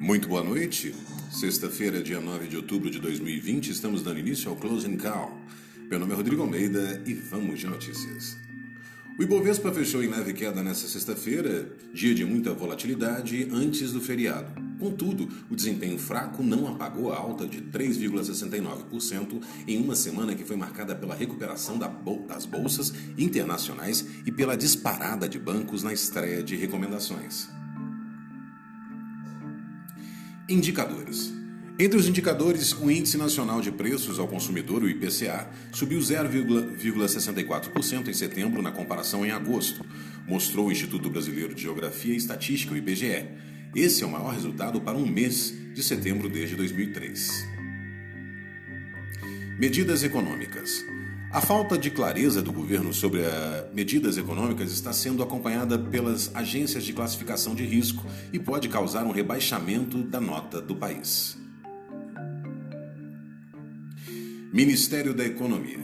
Muito boa noite. Sexta-feira, dia 9 de outubro de 2020, estamos dando início ao Closing Call. Meu nome é Rodrigo Almeida e vamos de notícias. O Ibovespa fechou em leve queda nesta sexta-feira, dia de muita volatilidade antes do feriado. Contudo, o desempenho fraco não apagou a alta de 3,69% em uma semana que foi marcada pela recuperação das bolsas internacionais e pela disparada de bancos na estreia de recomendações. Indicadores. Entre os indicadores, o Índice Nacional de Preços ao Consumidor, o IPCA, subiu 0,64% em setembro na comparação em agosto, mostrou o Instituto Brasileiro de Geografia e Estatística, o IBGE. Esse é o maior resultado para um mês de setembro desde 2003. Medidas econômicas. A falta de clareza do governo sobre medidas econômicas está sendo acompanhada pelas agências de classificação de risco e pode causar um rebaixamento da nota do país. Ministério da Economia.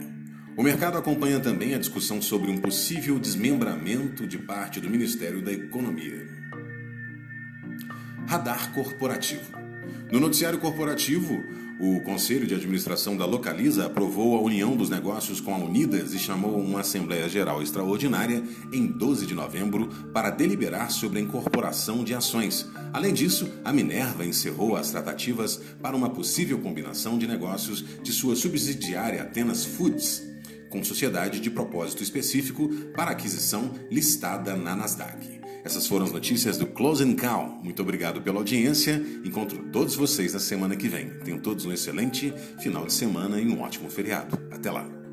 O mercado acompanha também a discussão sobre um possível desmembramento de parte do Ministério da Economia. Radar corporativo. No noticiário corporativo, o Conselho de Administração da Localiza aprovou a união dos negócios com a Unidas e chamou uma Assembleia Geral Extraordinária em 12 de novembro para deliberar sobre a incorporação de ações. Além disso, a Minerva encerrou as tratativas para uma possível combinação de negócios de sua subsidiária Atenas Foods com sociedade de propósito específico para aquisição listada na Nasdaq. Essas foram as notícias do Close and Call. Muito obrigado pela audiência. Encontro todos vocês na semana que vem. Tenham todos um excelente final de semana e um ótimo feriado. Até lá.